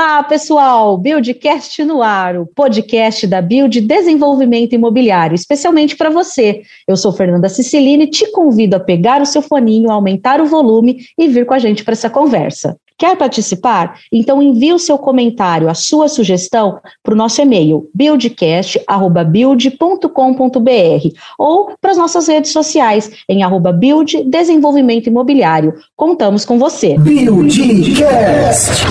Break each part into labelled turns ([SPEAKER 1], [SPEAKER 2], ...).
[SPEAKER 1] Olá, pessoal! Buildcast no ar, o podcast da Build Desenvolvimento Imobiliário, especialmente para você. Eu sou Fernanda Ciciline e te convido a pegar o seu foninho, aumentar o volume e vir com a gente para essa conversa. Quer participar? Então envie o seu comentário, a sua sugestão para o nosso e-mail buildcast@build.com.br ou para as nossas redes sociais em arroba build desenvolvimento imobiliário. Contamos com você. Buildcast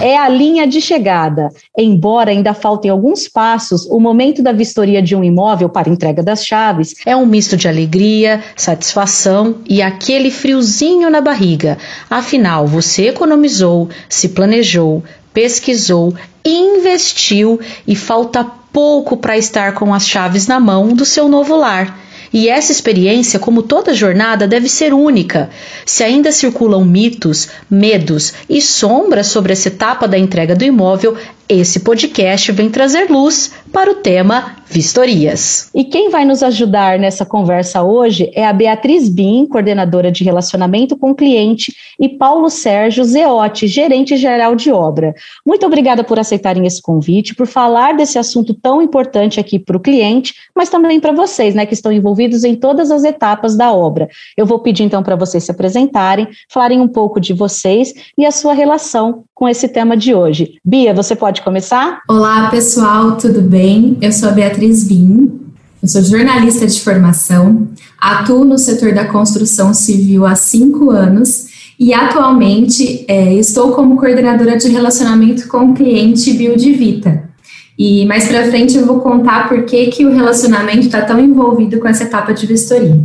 [SPEAKER 1] é a linha de chegada. Embora ainda faltem alguns passos, o momento da vistoria de um imóvel para entrega das chaves é um misto de alegria, satisfação e aquele friozinho na barriga. Afinal, você economizou pesquisou, se planejou, pesquisou, investiu e falta pouco para estar com as chaves na mão do seu novo lar. E essa experiência, como toda jornada, deve ser única. Se ainda circulam mitos, medos e sombras sobre essa etapa da entrega do imóvel, esse podcast vem trazer luz para o tema vistorias. E quem vai nos ajudar nessa conversa hoje é a Beatriz Bin, coordenadora de relacionamento com cliente, e Paulo Sérgio Zeotti, gerente geral de obra. Muito obrigada por aceitarem esse convite, por falar desse assunto tão importante aqui para o cliente, mas também para vocês, né, que estão envolvidos em todas as etapas da obra. Eu vou pedir então para vocês se apresentarem, falarem um pouco de vocês e a sua relação com esse tema de hoje. Bia, você pode começar?
[SPEAKER 2] Olá, pessoal, tudo bem? Eu sou a Beatriz Vim, eu sou jornalista de formação, atuo no setor da construção civil há cinco anos e atualmente é, estou como coordenadora de relacionamento com o cliente Build Vita. E mais para frente eu vou contar por que, que o relacionamento está tão envolvido com essa etapa de vistoria.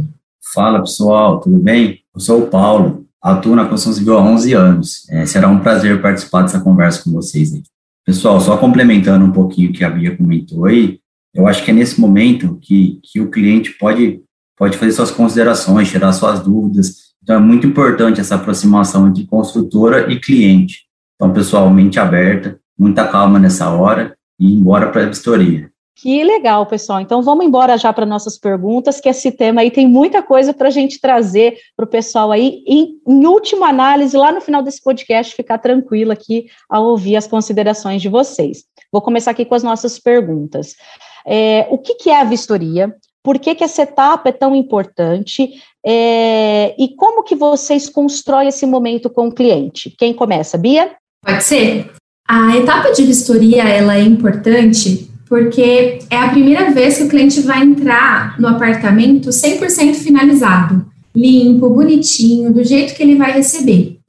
[SPEAKER 3] Fala pessoal, tudo bem? Eu sou o Paulo, atuo na construção civil há 11 anos. É, será um prazer participar dessa conversa com vocês. Aí. Pessoal, só complementando um pouquinho o que a Bia comentou aí, eu acho que é nesse momento que, que o cliente pode, pode fazer suas considerações, tirar suas dúvidas. Então, é muito importante essa aproximação entre construtora e cliente. Então, pessoal, mente aberta, muita calma nessa hora e embora para a vistoria.
[SPEAKER 1] Que legal, pessoal. Então vamos embora já para nossas perguntas, que esse tema aí tem muita coisa para a gente trazer para o pessoal aí. Em, em, última análise, lá no final desse podcast, ficar tranquilo aqui ao ouvir as considerações de vocês. Vou começar aqui com as nossas perguntas. É, o que, que, é a vistoria? Por que, que essa etapa é tão importante? É, e como que vocês constroem esse momento com o cliente? Quem começa, Bia?
[SPEAKER 2] Pode ser. A etapa de vistoria ela é importante porque é a primeira vez que o cliente vai entrar no apartamento 100% finalizado, limpo, bonitinho, do jeito que ele vai receber.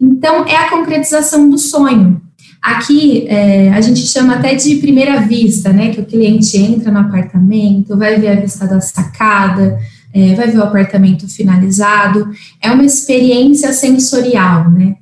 [SPEAKER 2] Então, é a concretização do sonho. Aqui, é, a gente chama até de primeira vista, né? Que o cliente entra no apartamento, vai ver a vista da sacada, é, vai ver o apartamento finalizado. É uma experiência sensorial, né?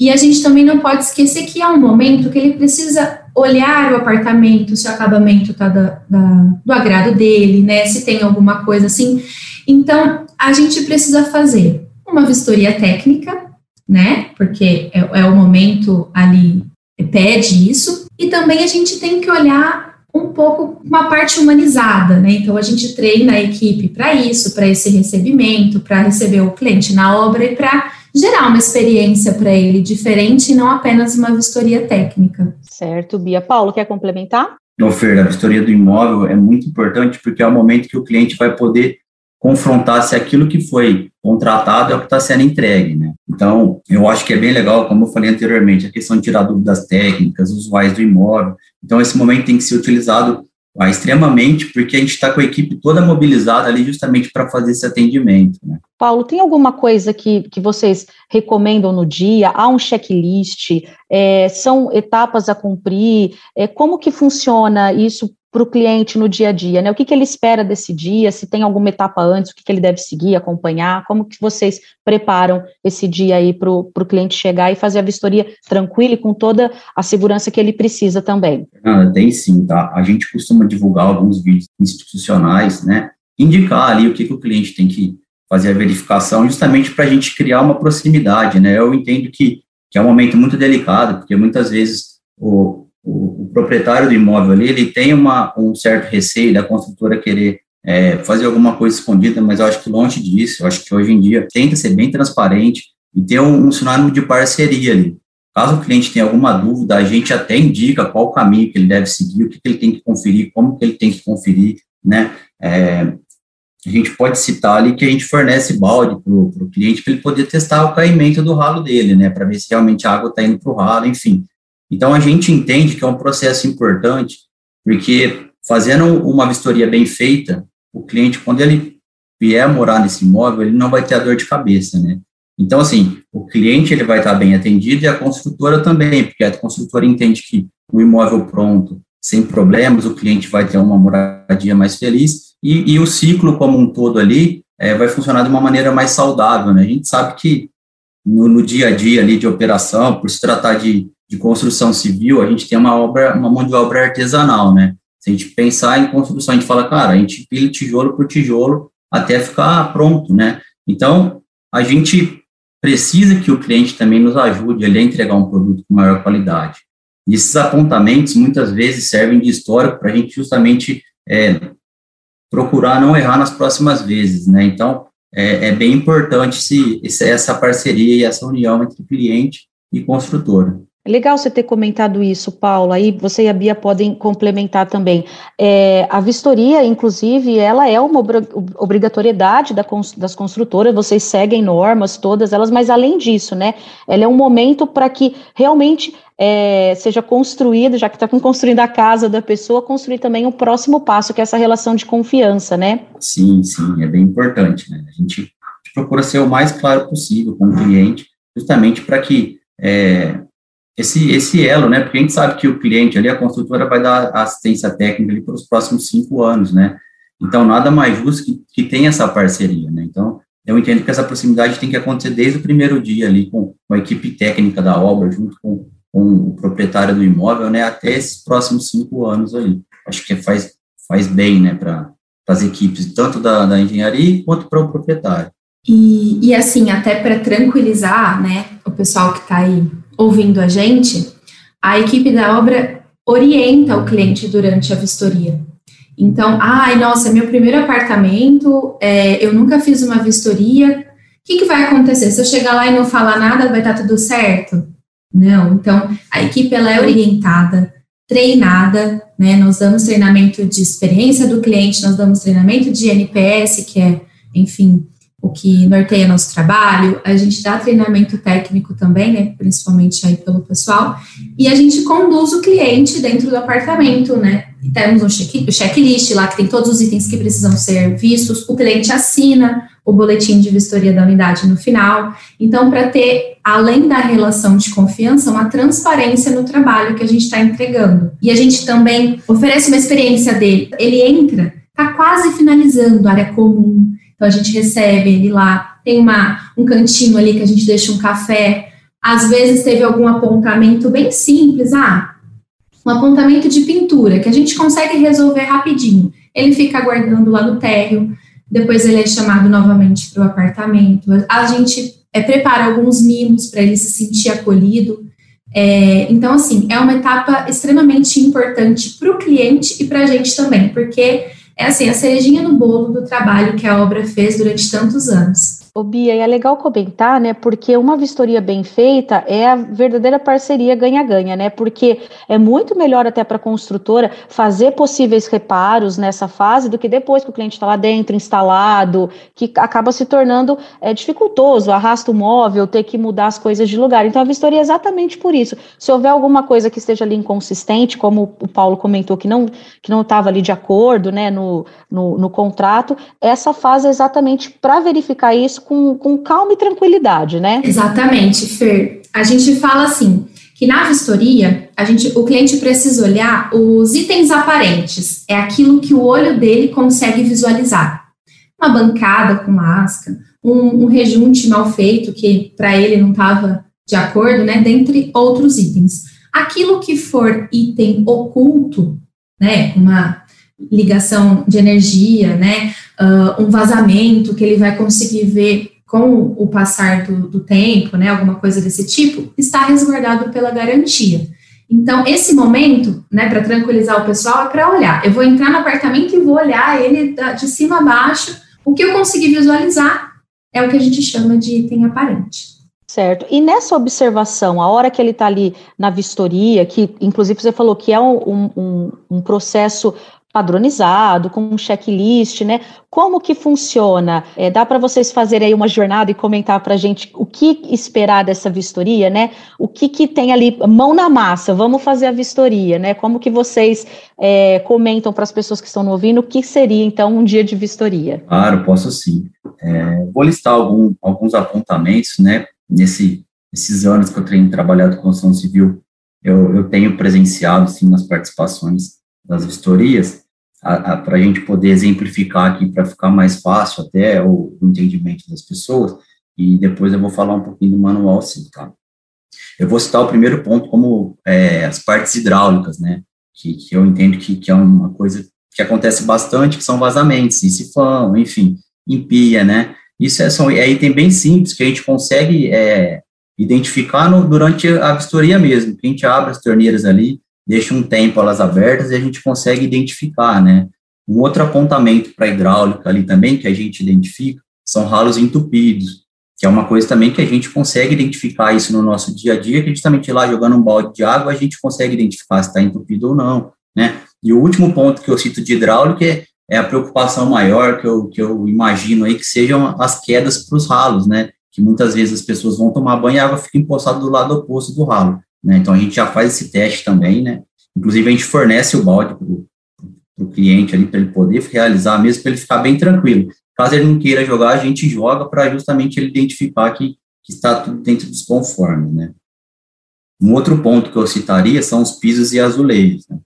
[SPEAKER 2] E a gente também não pode esquecer que há um momento que ele precisa olhar o apartamento, se o acabamento está do agrado dele, né? Se tem alguma coisa assim. Então, a gente precisa fazer uma vistoria técnica, né? Porque é, é o momento ali, pede isso. E também a gente tem que olhar um pouco uma parte humanizada, né? Então a gente treina a equipe para isso, para esse recebimento, para receber o cliente na obra e para gerar uma experiência para ele diferente e não apenas uma vistoria técnica.
[SPEAKER 1] Certo, Bia. Paulo, quer complementar?
[SPEAKER 3] Não, Fer, a vistoria do imóvel é muito importante porque é o momento que o cliente vai poder confrontar se aquilo que foi contratado é o que está sendo entregue, né? Então, eu acho que é bem legal, como eu falei anteriormente, a questão de tirar dúvidas técnicas, usuais do imóvel. Então, esse momento tem que ser utilizado ah, extremamente, porque a gente está com a equipe toda mobilizada ali justamente para fazer esse atendimento. Né?
[SPEAKER 1] Paulo, tem alguma coisa que, que vocês recomendam no dia? Há um checklist? É, são etapas a cumprir? É, como que funciona isso para o cliente no dia a dia, né? O que, que ele espera desse dia, se tem alguma etapa antes, o que, que ele deve seguir, acompanhar, como que vocês preparam esse dia aí para o cliente chegar e fazer a vistoria tranquila e com toda a segurança que ele precisa também?
[SPEAKER 3] Ah, tem sim, tá? A gente costuma divulgar alguns vídeos institucionais, né? Indicar ali o que, que o cliente tem que fazer a verificação, justamente para a gente criar uma proximidade, né? Eu entendo que, que é um momento muito delicado, porque muitas vezes o, o, o, proprietário do imóvel ali, ele tem uma, um certo receio da construtora querer é, fazer alguma coisa escondida, mas eu acho que longe disso, eu acho que hoje em dia tenta ser bem transparente e ter um, um sinônimo de parceria ali. Caso o cliente tenha alguma dúvida, a gente até indica qual o caminho que ele deve seguir, o que, que ele tem que conferir, como que ele tem que conferir, né? É, a gente pode citar ali que a gente fornece balde para o cliente para ele poder testar o caimento do ralo dele, né? Para ver se realmente a água está indo para o ralo, enfim. Então a gente entende que é um processo importante, porque fazendo uma vistoria bem feita, o cliente, quando ele vier morar nesse imóvel, ele não vai ter a dor de cabeça, né? Então, assim, o cliente ele vai estar bem atendido e a construtora também, porque a construtora entende que o imóvel pronto, sem problemas, o cliente vai ter uma moradia mais feliz e, e o ciclo como um todo ali é, vai funcionar de uma maneira mais saudável, né? A gente sabe que no, no dia a dia ali de operação, por se tratar de, de construção civil, a gente tem uma obra, uma mão de obra artesanal, né? Se a gente pensar em construção, a gente fala, cara, a gente pila tijolo por tijolo até ficar pronto, né? Então, a gente precisa que o cliente também nos ajude ali a entregar um produto com maior qualidade. E esses apontamentos muitas vezes servem de histórico para a gente justamente é, procurar não errar nas próximas vezes, né? Então, é, é bem importante se, essa parceria e essa união entre cliente e construtora.
[SPEAKER 1] É legal você ter comentado isso, Paulo. Aí você e a Bia podem complementar também. É, a vistoria, inclusive, ela é uma obrigatoriedade da, das construtoras, vocês seguem normas, todas elas, mas além disso, né, ela é um momento para que realmente é, seja construído, já que está construindo a casa da pessoa, construir também o um próximo passo, que é essa relação de confiança, né?
[SPEAKER 3] Sim, sim, é bem importante, né? A gente procura ser o mais claro possível com o cliente, justamente para que é, esse, esse elo, né? Porque a gente sabe que o cliente ali, a construtora vai dar assistência técnica ali para os próximos cinco anos, né? Então, nada mais justo que, que tenha essa parceria, né? Então, eu entendo que essa proximidade tem que acontecer desde o primeiro dia ali, com, a equipe técnica da obra, junto com, com o proprietário do imóvel, né? Até esses próximos cinco anos ali. Acho que faz, faz bem, né? Para as equipes, tanto da, da engenharia quanto para o proprietário.
[SPEAKER 2] E, e assim, até para tranquilizar, né, o pessoal que está aí ouvindo a gente, a equipe da obra orienta o cliente durante a vistoria. Então, ai, nossa, meu primeiro apartamento, é, eu nunca fiz uma vistoria, o que, que vai acontecer? Se eu chegar lá e não falar nada, vai estar tudo certo? Não, então, a equipe, ela é orientada, treinada, né, nós damos treinamento de experiência do cliente, nós damos treinamento de NPS, que é, enfim, o que norteia nosso trabalho, a gente dá treinamento técnico também, né, principalmente aí pelo pessoal, e a gente conduz o cliente dentro do apartamento, né, e temos um check, checklist lá que tem todos os itens que precisam ser vistos, o cliente assina o boletim de vistoria da unidade no final, então para ter, além da relação de confiança, uma transparência no trabalho que a gente está entregando, e a gente também oferece uma experiência dele, ele entra, está quase finalizando área comum, então a gente recebe ele lá, tem uma, um cantinho ali que a gente deixa um café. Às vezes teve algum apontamento bem simples, ah, um apontamento de pintura que a gente consegue resolver rapidinho. Ele fica aguardando lá no térreo, depois ele é chamado novamente para o apartamento. A gente é, prepara alguns mimos para ele se sentir acolhido. É, então, assim, é uma etapa extremamente importante para o cliente e para a gente também, porque é assim, a cerejinha no bolo do trabalho que a obra fez durante tantos anos.
[SPEAKER 1] Ô Bia, e é legal comentar, né, porque uma vistoria bem feita é a verdadeira parceria ganha-ganha, né, porque é muito melhor até para a construtora fazer possíveis reparos nessa fase do que depois que o cliente está lá dentro, instalado, que acaba se tornando é, dificultoso, arrasta o móvel, ter que mudar as coisas de lugar. Então a vistoria é exatamente por isso. Se houver alguma coisa que esteja ali inconsistente, como o Paulo comentou, que não que não estava ali de acordo, né, no, no, contrato, essa fase é exatamente para verificar isso com, com calma e tranquilidade, né?
[SPEAKER 2] Exatamente, Fer. A gente fala assim, que na vistoria, a gente, o cliente precisa olhar os itens aparentes, é aquilo que o olho dele consegue visualizar. Uma bancada com lasca, um, um rejunte mal feito que para ele não estava de acordo, né, dentre outros itens. Aquilo que for item oculto, né, uma ligação de energia, né, uh, um vazamento que ele vai conseguir ver com o passar do, do tempo, né, alguma coisa desse tipo, está resguardado pela garantia. Então, esse momento, né, para tranquilizar o pessoal, é para olhar. Eu vou entrar no apartamento e vou olhar ele de cima a baixo. O que eu conseguir visualizar é o que a gente chama de item aparente.
[SPEAKER 1] Certo. E nessa observação, a hora que ele está ali na vistoria, que inclusive você falou que é um, um, um processo padronizado, com um checklist, né? Como que funciona? É, dá para vocês fazerem aí uma jornada e comentar para a gente o que esperar dessa vistoria, né? O que, que tem ali, mão na massa, vamos fazer a vistoria, né? Como que vocês é, comentam para as pessoas que estão ouvindo o que seria, então, um dia de vistoria?
[SPEAKER 3] Claro, posso sim. É, vou listar algum, alguns apontamentos, né? Nesse, nesses anos que eu tenho trabalhado com construção civil, eu, eu tenho presenciado, sim, nas participações das vistorias, para a gente poder exemplificar aqui, para ficar mais fácil até o, o, entendimento das pessoas, e depois eu vou falar um pouquinho do manual, sim, tá? Eu vou citar o primeiro ponto como é, as partes hidráulicas, né, que, que eu entendo que, que é uma coisa que acontece bastante, que são vazamentos, em sifão, enfim, em pia, né, isso é, são, é item bem simples, que a gente consegue é, identificar no, durante a vistoria mesmo, que a gente abre as torneiras ali, deixa um tempo elas abertas e a gente consegue identificar, né? Um outro apontamento para hidráulica ali também que a gente identifica são ralos entupidos, que é uma coisa também que a gente consegue identificar isso no nosso dia a dia, que também lá jogando um balde de água, a gente consegue identificar se está entupido ou não, né? E o último ponto que eu cito de hidráulica é, é a preocupação maior que eu, que eu imagino aí que sejam as quedas para os ralos, né? Que muitas vezes as pessoas vão tomar banho e a água fica empoçada do lado oposto do ralo. Né? Então, a gente já faz esse teste também, né? Inclusive, a gente fornece o balde para o cliente ali, para ele poder realizar, mesmo para ele ficar bem tranquilo. Caso ele não queira jogar, a gente joga para justamente ele identificar que, que está tudo dentro dos conformes, né? Um outro ponto que eu citaria são os pisos e azulejos, né?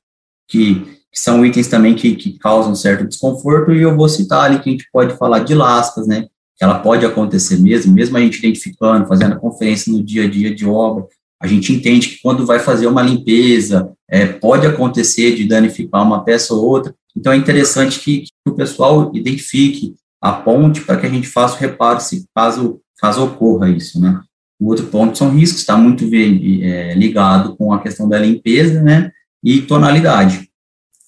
[SPEAKER 3] que, que, são itens também que, que causam certo desconforto, e eu vou citar ali que a gente pode falar de lascas, né? Que ela pode acontecer mesmo, mesmo a gente identificando, fazendo a conferência no dia a dia de obra, a gente entende que quando vai fazer uma limpeza, é, pode acontecer de danificar uma peça ou outra, então é interessante que, que o pessoal identifique a ponte para que a gente faça o reparo se caso, caso ocorra isso, né. O outro ponto são riscos, está muito é, ligado com a questão da limpeza, né, e tonalidade.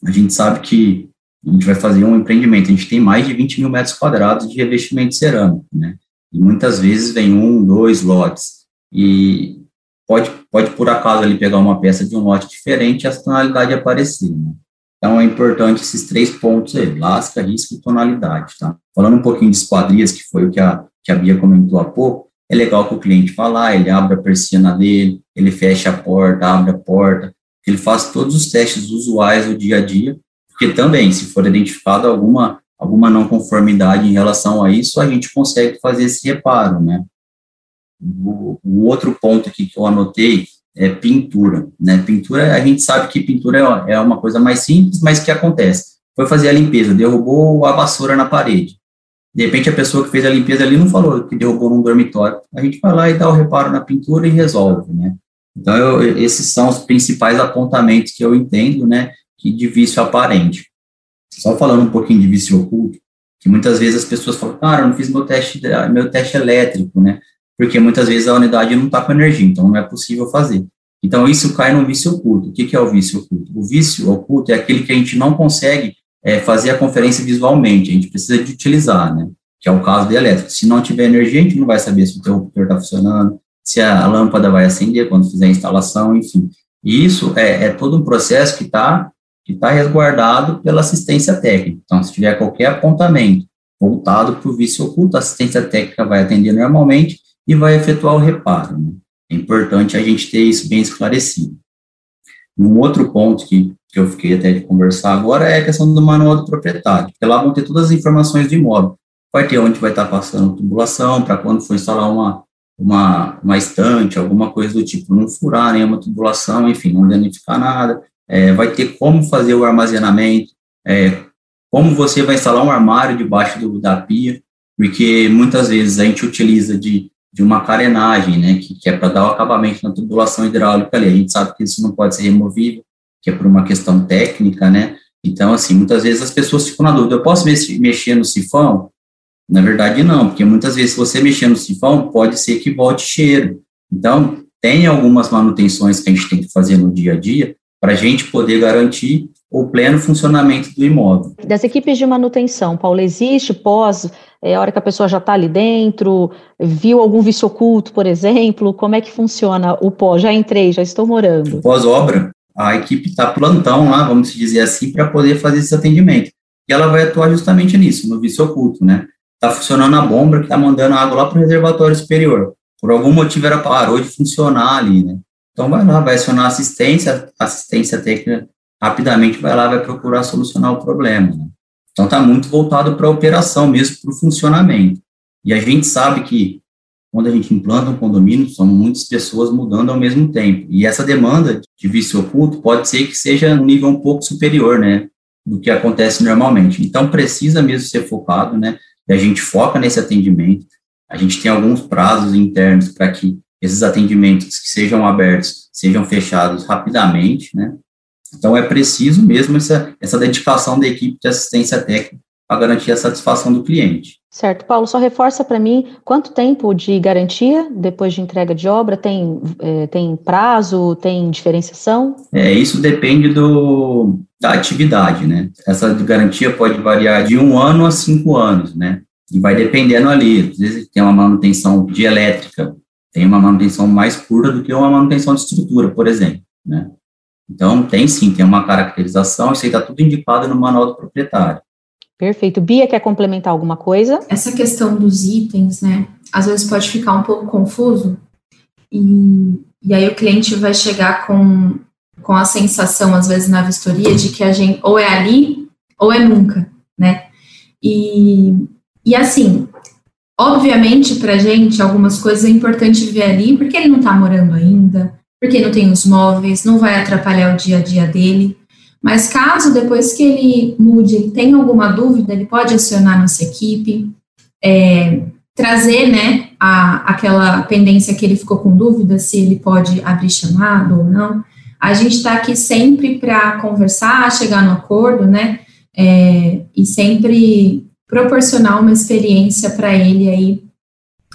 [SPEAKER 3] A gente sabe que a gente vai fazer um empreendimento, a gente tem mais de 20 mil metros quadrados de revestimento cerâmico, né, e muitas vezes vem um, dois lotes, e pode, pode por acaso ali pegar uma peça de um lote diferente e a tonalidade aparecer, né? Então, é importante esses três pontos aí, lasca, risco e tonalidade, tá? Falando um pouquinho de esquadrias, que foi o que a, que a Bia comentou há pouco, é legal que o cliente vá lá, ele abre a persiana dele, ele fecha a porta, abre a porta, ele faz todos os testes usuais do dia a dia, porque também, se for identificado alguma, alguma não conformidade em relação a isso, a gente consegue fazer esse reparo, né? O, o, outro ponto aqui que eu anotei é pintura, né? Pintura, a gente sabe que pintura é, uma coisa mais simples, mas que acontece. Foi fazer a limpeza, derrubou a vassoura na parede. De repente, a pessoa que fez a limpeza ali não falou que derrubou num dormitório. A gente vai lá e dá o reparo na pintura e resolve, né? Então, eu, esses são os principais apontamentos que eu entendo, né, que de vício aparente. Só falando um pouquinho de vício oculto, que muitas vezes as pessoas falam, cara, eu não fiz meu teste, meu teste elétrico, né? Porque muitas vezes a unidade não está com energia, então não é possível fazer. Então, isso cai no vício oculto. O que, que é o vício oculto? O vício oculto é aquele que a gente não consegue é, fazer a conferência visualmente, a gente precisa de utilizar, né? Que é o caso de elétrico. Se não tiver energia, a gente não vai saber se o interruptor está funcionando, se a lâmpada vai acender quando fizer a instalação, enfim. E isso é, é todo um processo que está que tá resguardado pela assistência técnica. Então, se tiver qualquer apontamento voltado para o vício oculto, a assistência técnica vai atender normalmente e vai efetuar o reparo. Né? É importante a gente ter isso bem esclarecido. Um outro ponto que, que eu fiquei até de conversar agora é a questão do manual do proprietário, porque lá vão ter todas as informações do imóvel. Vai ter onde vai estar passando tubulação, para quando for instalar uma, uma, uma estante, alguma coisa do tipo, não furar nenhuma tubulação, enfim, não danificar nada. É, vai ter como fazer o armazenamento, é, como você vai instalar um armário debaixo do, da pia, porque muitas vezes a gente utiliza de de uma carenagem, né, que, que é para dar o acabamento na tubulação hidráulica ali. A gente sabe que isso não pode ser removível, que é por uma questão técnica, né? Então, assim, muitas vezes as pessoas ficam na dúvida: eu posso mexer no sifão? Na verdade, não, porque muitas vezes, se você mexer no sifão, pode ser que volte cheiro. Então, tem algumas manutenções que a gente tem que fazer no dia a dia para a gente poder garantir o pleno funcionamento do imóvel.
[SPEAKER 1] Das equipes de manutenção, Paulo, existe pós, é a hora que a pessoa já está ali dentro, viu algum vício oculto, por exemplo, como é que funciona o pós? Já entrei, já estou morando.
[SPEAKER 3] Pós-obra, a equipe está plantão lá, vamos dizer assim, para poder fazer esse atendimento. E ela vai atuar justamente nisso, no vício oculto, né? Está funcionando a bomba que está mandando água lá para o reservatório superior. Por algum motivo ela parou de funcionar ali, né? Então vai lá, vai acionar assistência, assistência técnica rapidamente vai lá, vai procurar solucionar o problema. Né? Então está muito voltado para a operação mesmo, para o funcionamento. E a gente sabe que quando a gente implanta um condomínio, são muitas pessoas mudando ao mesmo tempo. E essa demanda de vício oculto pode ser que seja um nível um pouco superior, né, do que acontece normalmente. Então precisa mesmo ser focado, né, e a gente foca nesse atendimento. A gente tem alguns prazos internos para que esses atendimentos que sejam abertos sejam fechados rapidamente, né? Então é preciso mesmo essa, essa dedicação da equipe de assistência técnica para garantir a satisfação do cliente.
[SPEAKER 1] Certo, Paulo, só reforça para mim quanto tempo de garantia depois de entrega de obra? Tem, é, tem prazo, tem diferenciação?
[SPEAKER 3] É, isso depende do, da atividade, né? Essa garantia pode variar de um ano a cinco anos, né? E vai dependendo ali. Às vezes tem uma manutenção de elétrica, tem uma manutenção mais curta do que uma manutenção de estrutura, por exemplo, né? Então, tem sim, tem uma caracterização, isso aí está tudo indicado no manual do proprietário.
[SPEAKER 1] Perfeito. Bia, quer complementar alguma coisa?
[SPEAKER 2] Essa questão dos itens, né, às vezes pode ficar um pouco confuso, e, e aí o cliente vai chegar com, com a sensação, às vezes, na vistoria, de que a gente ou é ali ou é nunca, né? E, e assim, obviamente, para a gente, algumas coisas é importante ver ali, porque ele não está morando ainda, porque não tem os móveis, não vai atrapalhar o dia a dia dele. Mas caso depois que ele mude, ele tenha alguma dúvida, ele pode acionar nossa equipe, é, trazer, né, a, aquela pendência que ele ficou com dúvida, se ele pode abrir chamado ou não. A gente está aqui sempre para conversar, chegar no acordo, né, é, e sempre proporcionar uma experiência para ele aí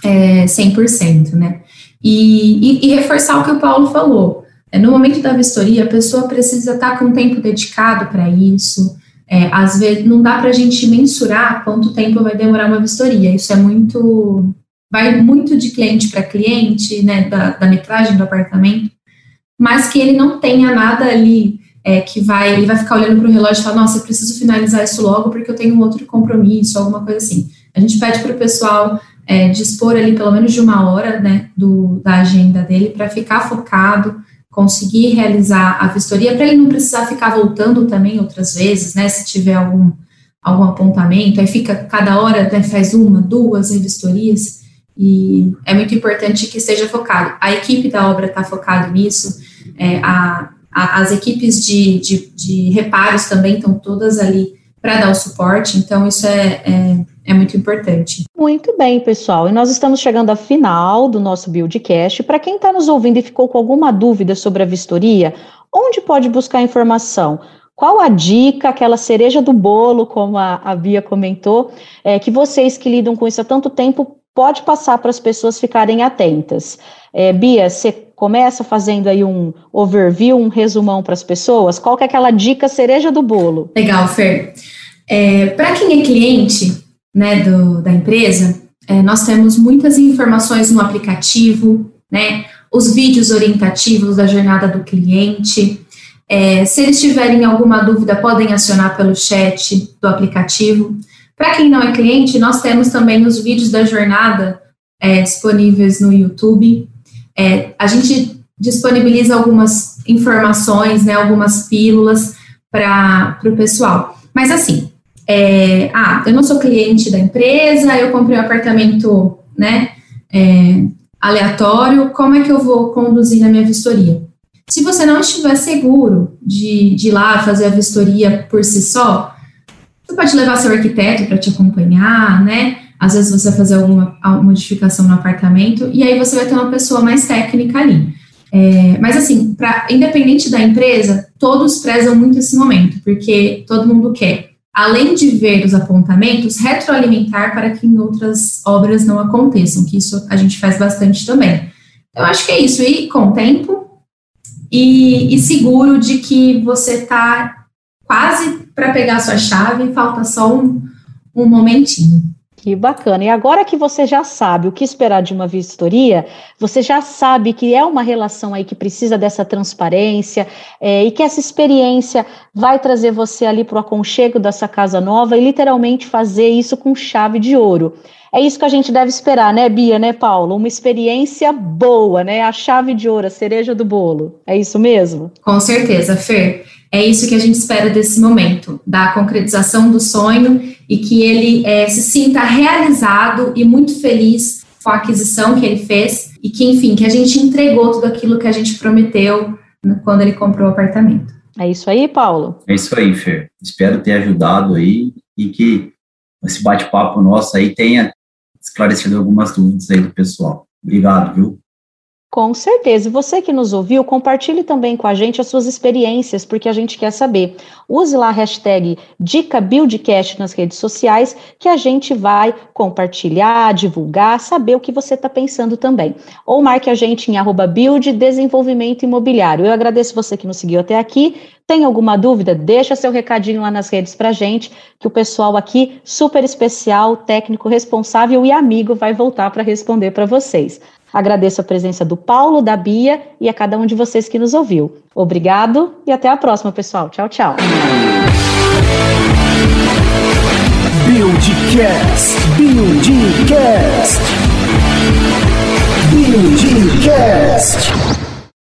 [SPEAKER 2] é, 100%, né. E, e, e, reforçar o que o Paulo falou. É, no momento da vistoria, a pessoa precisa estar com tempo dedicado para isso. É, às vezes, não dá para a gente mensurar quanto tempo vai demorar uma vistoria. Isso é muito. Vai muito de cliente para cliente, né, da, da metragem do apartamento, mas que ele não tenha nada ali é, que vai, ele vai ficar olhando para o relógio e falar, nossa, eu preciso finalizar isso logo porque eu tenho um outro compromisso, alguma coisa assim. A gente pede para o pessoal é, dispor ali pelo menos de uma hora, né, do, da agenda dele para ficar focado, conseguir realizar a vistoria, para ele não precisar ficar voltando também outras vezes, né, se tiver algum, algum apontamento, aí fica cada hora, né, faz uma, duas vistorias, e é muito importante que esteja focado. A equipe da obra está focada nisso, é, a, a, as equipes de, de, de reparos também estão todas ali para dar o suporte, então isso é, é é muito importante.
[SPEAKER 1] Muito bem, pessoal. E nós estamos chegando ao final do nosso Buildcast. Para quem está nos ouvindo e ficou com alguma dúvida sobre a vistoria, onde pode buscar informação? Qual a dica, aquela cereja do bolo, como a, a Bia comentou, é, que vocês que lidam com isso há tanto tempo pode passar para as pessoas ficarem atentas? É, Bia, você começa fazendo aí um overview, um resumão para as pessoas? Qual que é aquela dica cereja do bolo?
[SPEAKER 2] Legal, Fer. É, para quem é cliente, né, do, da empresa, é, nós temos muitas informações no aplicativo, né, os vídeos orientativos da jornada do cliente. É, se eles tiverem alguma dúvida, podem acionar pelo chat do aplicativo. Para quem não é cliente, nós temos também os vídeos da jornada é, disponíveis no YouTube. É, a gente disponibiliza algumas informações, né, algumas pílulas para o pessoal. Mas assim, é, ah, eu não sou cliente da empresa, eu comprei um apartamento, né, é, aleatório, como é que eu vou conduzir na minha vistoria? Se você não estiver seguro de, de ir lá fazer a vistoria por si só, você pode levar seu arquiteto para te acompanhar, né? Às vezes você vai fazer alguma modificação no apartamento e aí você vai ter uma pessoa mais técnica ali. É, mas assim, pra, independente da empresa, todos prezam muito esse momento, porque todo mundo quer além de ver os apontamentos, retroalimentar para que em outras obras não aconteçam, que isso a gente faz bastante também. Eu acho que é isso, e com tempo e, e seguro de que você está quase para pegar sua chave, falta só um, um momentinho.
[SPEAKER 1] Que bacana. E agora que você já sabe o que esperar de uma vistoria, você já sabe que é uma relação aí que precisa dessa transparência é, e que essa experiência vai trazer você ali para o aconchego dessa casa nova e literalmente fazer isso com chave de ouro. É isso que a gente deve esperar, né, Bia, né, Paulo? Uma experiência boa, né? A chave de ouro, a cereja do bolo. É isso mesmo?
[SPEAKER 2] Com certeza, Fer. É isso que a gente espera desse momento, da concretização do sonho e que ele é, se sinta realizado e muito feliz com a aquisição que ele fez e que, enfim, que a gente entregou tudo aquilo que a gente prometeu quando ele comprou o apartamento.
[SPEAKER 1] É isso aí, Paulo?
[SPEAKER 3] É isso aí, Fer. Espero ter ajudado aí e que esse bate-papo nosso aí tenha esclarecido algumas dúvidas aí do pessoal. Obrigado, viu?
[SPEAKER 1] Com certeza. E você que nos ouviu, compartilhe também com a gente as suas experiências, porque a gente quer saber. Use lá a hashtag DicaBuildCast nas redes sociais, que a gente vai compartilhar, divulgar, saber o que você está pensando também. Ou marque a gente em arroba Build Desenvolvimento Imobiliário. Eu agradeço você que nos seguiu até aqui. Tem alguma dúvida? Deixa seu recadinho lá nas redes para gente, que o pessoal aqui, super especial, técnico responsável e amigo, vai voltar para responder para vocês. Agradeço a presença do Paulo, da Bia e a cada um de vocês que nos ouviu. Obrigado e até a próxima, pessoal. Tchau, tchau. Buildcast, Buildcast, Buildcast.